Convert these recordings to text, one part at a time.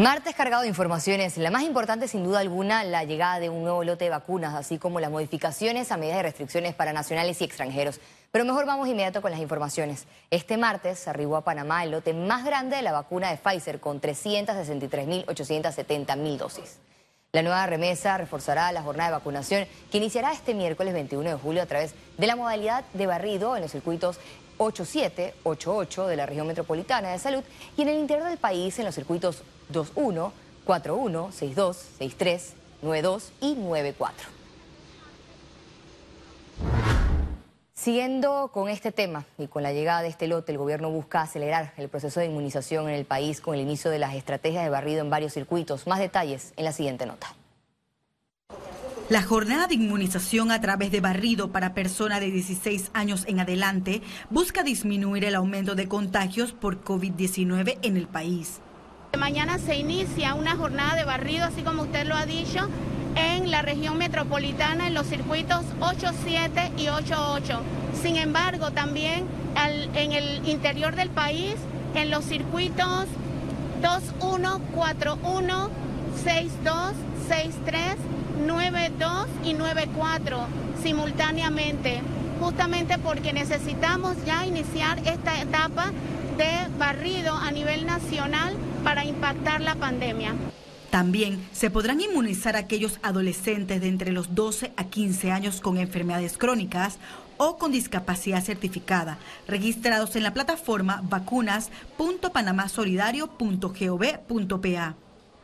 Martes cargado de informaciones. La más importante, sin duda alguna, la llegada de un nuevo lote de vacunas, así como las modificaciones a medidas de restricciones para nacionales y extranjeros. Pero mejor vamos inmediato con las informaciones. Este martes arribó a Panamá el lote más grande de la vacuna de Pfizer, con 363.870.000 dosis. La nueva remesa reforzará la jornada de vacunación que iniciará este miércoles 21 de julio a través de la modalidad de barrido en los circuitos 87, 88 de la región metropolitana de salud y en el interior del país en los circuitos 21, 41, 62, 63, 92 y 94. Siguiendo con este tema y con la llegada de este lote, el gobierno busca acelerar el proceso de inmunización en el país con el inicio de las estrategias de barrido en varios circuitos. Más detalles en la siguiente nota. La jornada de inmunización a través de barrido para personas de 16 años en adelante busca disminuir el aumento de contagios por COVID-19 en el país. Mañana se inicia una jornada de barrido, así como usted lo ha dicho, en la región metropolitana, en los circuitos 8-7 y 8-8. Sin embargo, también en el interior del país, en los circuitos 2-1, 4-1, 6-2, 6-3, 9-2 y 9-4 simultáneamente, justamente porque necesitamos ya iniciar esta etapa de barrido a nivel nacional para impactar la pandemia. También se podrán inmunizar a aquellos adolescentes de entre los 12 a 15 años con enfermedades crónicas o con discapacidad certificada, registrados en la plataforma vacunas.panamasolidario.gov.pa.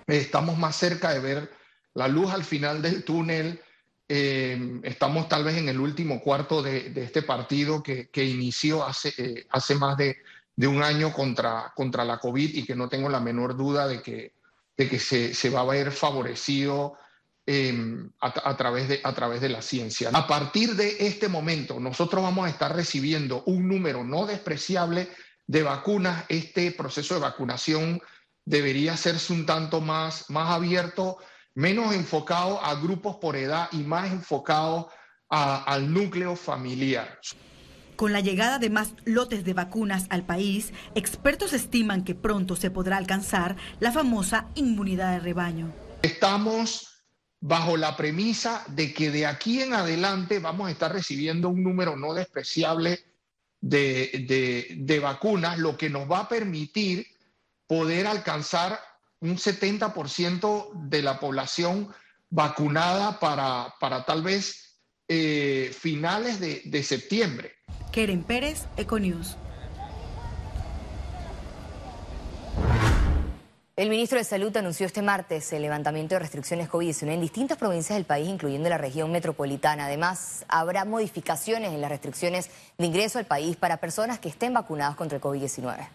Estamos más cerca de ver la luz al final del túnel. Eh, estamos tal vez en el último cuarto de, este partido que, inició hace, eh, hace más de, un año contra, contra la COVID y que no tengo la menor duda de que, de que se, se va a ver favorecido em, a, través de, a través de la ciencia. A partir de este momento, nosotros vamos a estar recibiendo un número no despreciable de vacunas. Este proceso de vacunación debería hacerse un tanto más, más abierto menos enfocado a grupos por edad y más enfocado al núcleo familiar. Con la llegada de más lotes de vacunas al país, expertos estiman que pronto se podrá alcanzar la famosa inmunidad de rebaño. Estamos bajo la premisa de que de aquí en adelante vamos a estar recibiendo un número no despreciable de, vacunas, lo que nos va a permitir poder alcanzar un 70% de la población vacunada para, para tal vez eh, finales de septiembre. Keren Pérez, Econews. El ministro de Salud anunció este martes el levantamiento de restricciones COVID-19 en distintas provincias del país, incluyendo la región metropolitana. Además, habrá modificaciones en las restricciones de ingreso al país para personas que estén vacunadas contra el COVID-19.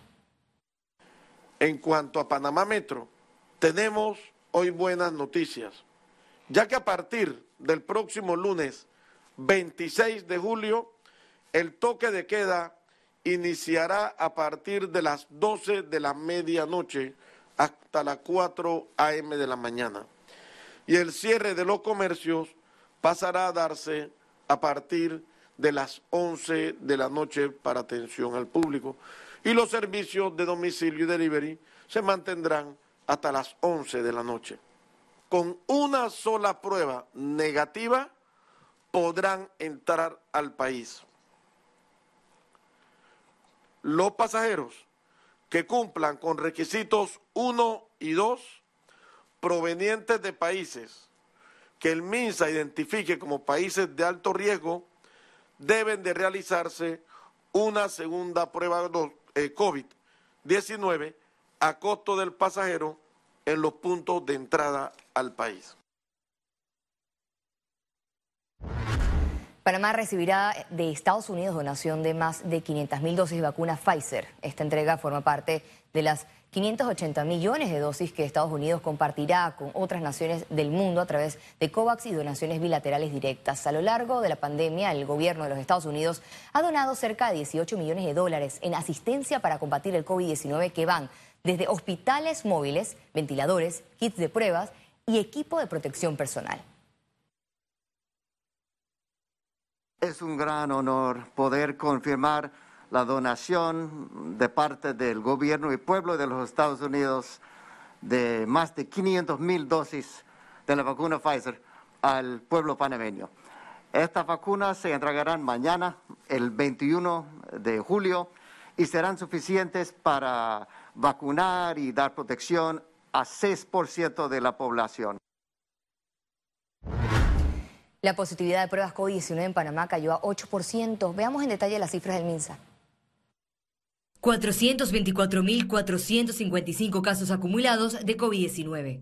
En cuanto a Panamá Metro, tenemos hoy buenas noticias, ya que a partir del próximo lunes 26 de julio, el toque de queda iniciará a partir de las 12 de la medianoche hasta las 4 a.m. de la mañana. Y el cierre de los comercios pasará a darse a partir de las 11 de la noche para atención al público y los servicios de domicilio y delivery se mantendrán hasta las 11 de la noche. Con una sola prueba negativa podrán entrar al país. Los pasajeros que cumplan con requisitos 1 y 2 provenientes de países que el MINSA identifique como países de alto riesgo deben de realizarse una segunda prueba de eh, COVID-19 a costo del pasajero en los puntos de entrada al país. Panamá recibirá de Estados Unidos donación de más de 500 mil dosis de vacuna Pfizer. Esta entrega forma parte de las 580 millones de dosis que Estados Unidos compartirá con otras naciones del mundo a través de COVAX y donaciones bilaterales directas. A lo largo de la pandemia, el gobierno de los Estados Unidos ha donado cerca de 18 millones de dólares en asistencia para combatir el COVID-19 que van desde hospitales móviles, ventiladores, kits de pruebas y equipo de protección personal. Es un gran honor poder confirmar la donación de parte del gobierno y pueblo de los Estados Unidos de más de 500 mil dosis de la vacuna Pfizer al pueblo panameño. Estas vacunas se entregarán mañana, el 21 de julio, y serán suficientes para vacunar y dar protección a 6% de la población. La positividad de pruebas COVID-19 en Panamá cayó a 8%. Veamos en detalle las cifras del MINSA. 424.455 casos acumulados de COVID-19.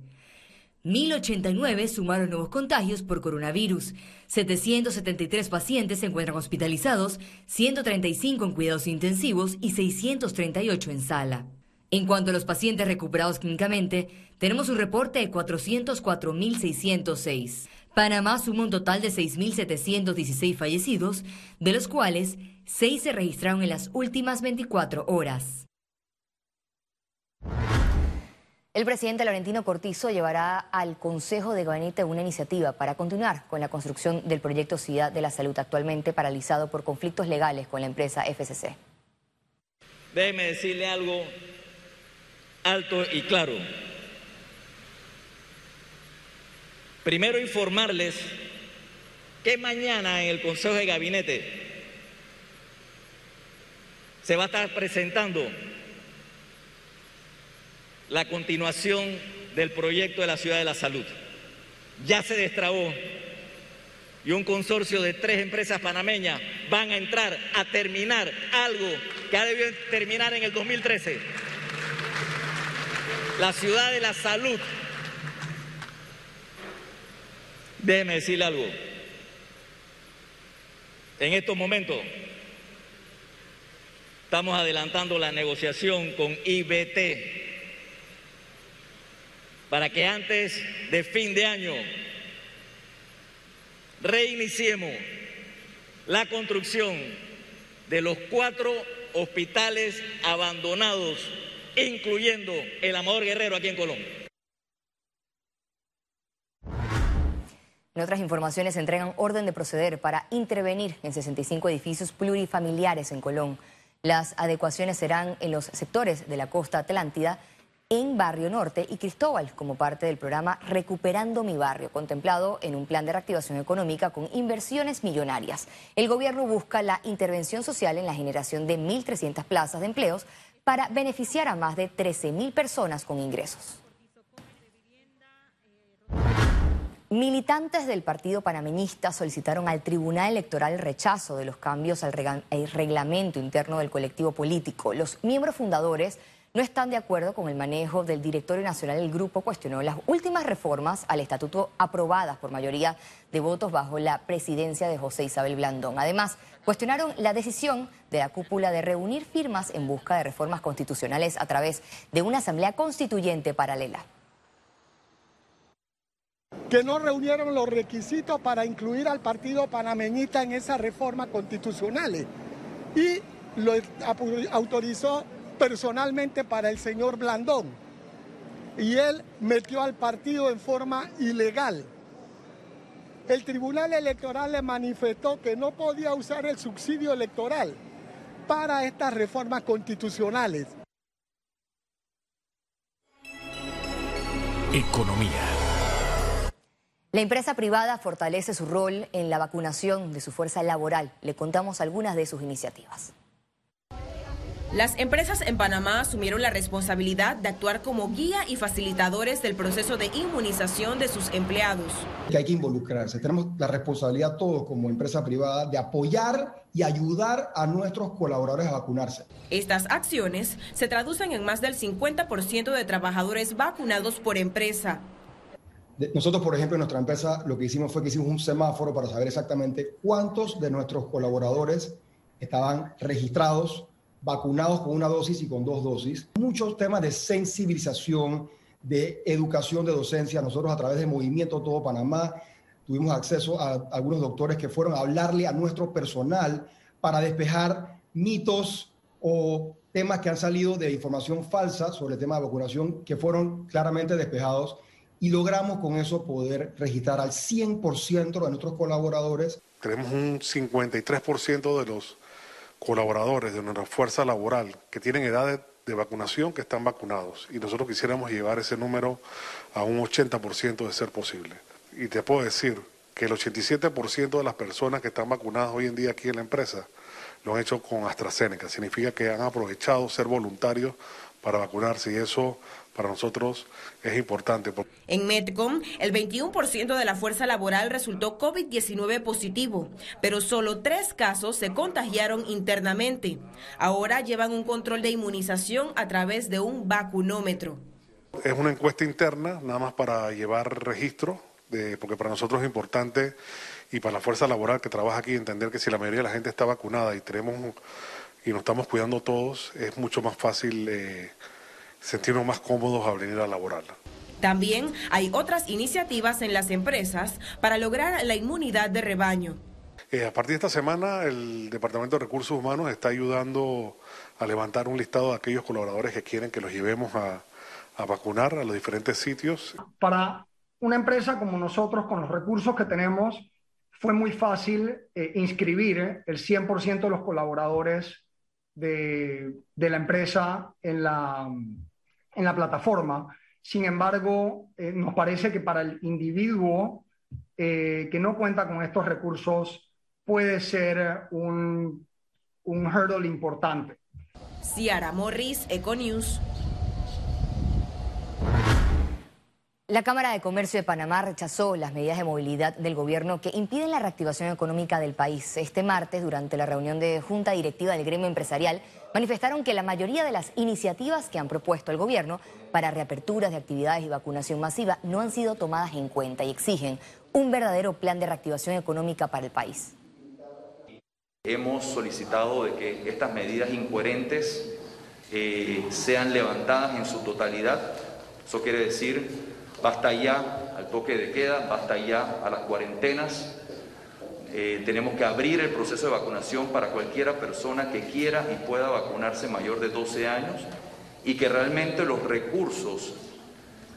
1.089 sumaron nuevos contagios por coronavirus. 773 pacientes se encuentran hospitalizados, 135 en cuidados intensivos y 638 en sala. En cuanto a los pacientes recuperados clínicamente, tenemos un reporte de 404.606. Panamá suma un total de 6.716 fallecidos, de los cuales 6 se registraron en las últimas 24 horas. El presidente Laurentino Cortizo llevará al Consejo de Gabinete una iniciativa para continuar con la construcción del proyecto Ciudad de la Salud actualmente paralizado por conflictos legales con la empresa FCC. Déjeme decirle algo alto y claro. Primero informarles que mañana en el Consejo de Gabinete se va a estar presentando la continuación del proyecto de la Ciudad de la Salud. Ya se destrabó y un consorcio de tres empresas panameñas van a entrar a terminar algo que ha debido terminar en el 2013. La Ciudad de la Salud Déjeme decirle algo. En estos momentos estamos adelantando la negociación con IBT para que antes de fin de año reiniciemos la construcción de los cuatro hospitales abandonados, incluyendo el Amador Guerrero aquí en Colombia. En otras informaciones se entregan orden de proceder para intervenir en 65 edificios plurifamiliares en Colón. Las adecuaciones serán en los sectores de la costa atlántida, en Barrio Norte y Cristóbal, como parte del programa Recuperando mi barrio, contemplado en un plan de reactivación económica con inversiones millonarias. El gobierno busca la intervención social en la generación de 1.300 plazas de empleos para beneficiar a más de 13.000 personas con ingresos. Militantes del partido panameñista solicitaron al Tribunal Electoral el rechazo de los cambios al reglamento interno del colectivo político. Los miembros fundadores no están de acuerdo con el manejo del directorio nacional del grupo, cuestionó las últimas reformas al estatuto aprobadas por mayoría de votos bajo la presidencia de José Isabel Blandón. Además, cuestionaron la decisión de la cúpula de reunir firmas en busca de reformas constitucionales a través de una asamblea constituyente paralela que no reunieron los requisitos para incluir al partido panameñista en esas reformas constitucionales y lo autorizó personalmente para el señor Blandón. Y él metió al partido en forma ilegal. El Tribunal Electoral le manifestó que no podía usar el subsidio electoral para estas reformas constitucionales. Economía. La empresa privada fortalece su rol en la vacunación de su fuerza laboral. Le contamos algunas de sus iniciativas. Las empresas en Panamá asumieron la responsabilidad de actuar como guía y facilitadores del proceso de inmunización de sus empleados. Que hay que involucrarse. Tenemos la responsabilidad todos como empresa privada de apoyar y ayudar a nuestros colaboradores a vacunarse. Estas acciones se traducen en más del 50% de trabajadores vacunados por empresa. Nosotros, por ejemplo, en nuestra empresa lo que hicimos fue que hicimos un semáforo para saber exactamente cuántos de nuestros colaboradores estaban registrados, vacunados con una dosis y con dos dosis. Muchos temas de sensibilización, de educación, de docencia. Nosotros a través del movimiento Todo Panamá tuvimos acceso a algunos doctores que fueron a hablarle a nuestro personal para despejar mitos o temas que han salido de información falsa sobre el tema de vacunación que fueron claramente despejados y logramos con eso poder registrar al 100% de nuestros colaboradores. Tenemos un 53% de los colaboradores de nuestra fuerza laboral que tienen edad de, de vacunación que están vacunados y nosotros quisiéramos llevar ese número a un 80% de ser posible. Y te puedo decir que el 87% de las personas que están vacunadas hoy en día aquí en la empresa lo han hecho con AstraZeneca. Significa que han aprovechado ser voluntarios para vacunarse y eso para nosotros es importante. En Medcom, el 21% de la fuerza laboral resultó COVID-19 positivo, pero solo tres casos se contagiaron internamente. Ahora llevan un control de inmunización a través de un vacunómetro. Es una encuesta interna, nada más para llevar registro, de, porque para nosotros es importante y para la fuerza laboral que trabaja aquí entender que si la mayoría de la gente está vacunada y tenemos y nos estamos cuidando todos, es mucho más fácil. Eh, sentirnos más cómodos al venir a laborar. También hay otras iniciativas en las empresas para lograr la inmunidad de rebaño. Eh, a partir de esta semana, el Departamento de Recursos Humanos está ayudando a levantar un listado de aquellos colaboradores que quieren que los llevemos a, vacunar a los diferentes sitios. Para una empresa como nosotros, con los recursos que tenemos, fue muy fácil eh, inscribir el 100% de los colaboradores de, la empresa en la, en la plataforma. Sin embargo, eh, nos parece que para el individuo eh, que no cuenta con estos recursos puede ser un, un hurdle importante. Ciara Morris, Econews. La Cámara de Comercio de Panamá rechazó las medidas de movilidad del gobierno que impiden la reactivación económica del país. Este martes, durante la reunión de Junta Directiva del Gremio Empresarial, manifestaron que la mayoría de las iniciativas que han propuesto el gobierno para reaperturas de actividades y vacunación masiva no han sido tomadas en cuenta y exigen un verdadero plan de reactivación económica para el país. Hemos solicitado de que estas medidas incoherentes eh, sean levantadas en su totalidad. Eso quiere decir Basta ya al toque de queda, basta ya a las cuarentenas. Eh, tenemos que abrir el proceso de vacunación para cualquiera persona que quiera y pueda vacunarse mayor de 12 años y que realmente los recursos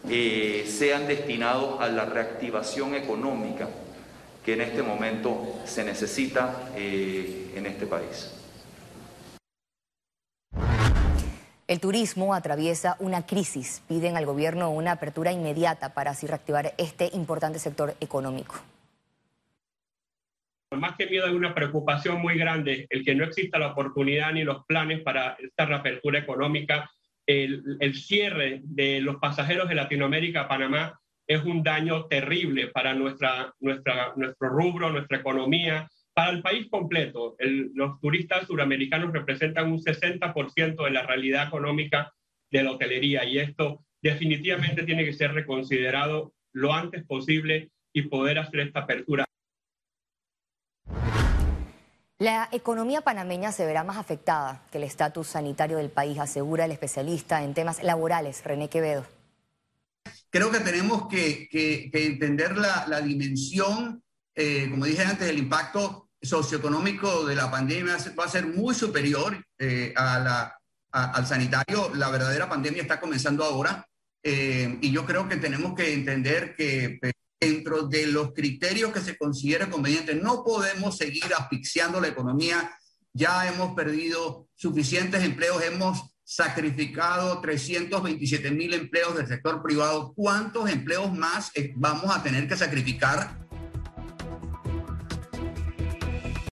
eh, sean destinados a la reactivación económica que en este momento se necesita eh, en este país. El turismo atraviesa una crisis. Piden al gobierno una apertura inmediata para así reactivar este importante sector económico. Más que miedo hay una preocupación muy grande, el que no exista la oportunidad ni los planes para esta reapertura económica. El, el cierre de los pasajeros de Latinoamérica a Panamá es un daño terrible para nuestra, nuestra, nuestro rubro, nuestra economía, para el país completo, los turistas suramericanos representan un 60% de la realidad económica de la hotelería y esto definitivamente tiene que ser reconsiderado lo antes posible y poder hacer esta apertura. La economía panameña se verá más afectada que el estatus sanitario del país, asegura el especialista en temas laborales, René Quevedo. Creo que tenemos que, entender la, dimensión, eh, como dije antes, el impacto socioeconómico de la pandemia va a ser muy superior eh, a la, al sanitario. La verdadera pandemia está comenzando ahora eh, y yo creo que tenemos que entender que eh, dentro de los criterios que se considera conveniente no podemos seguir asfixiando la economía. Ya hemos perdido suficientes empleos, hemos sacrificado 327 mil empleos del sector privado. ¿Cuántos empleos más vamos a tener que sacrificar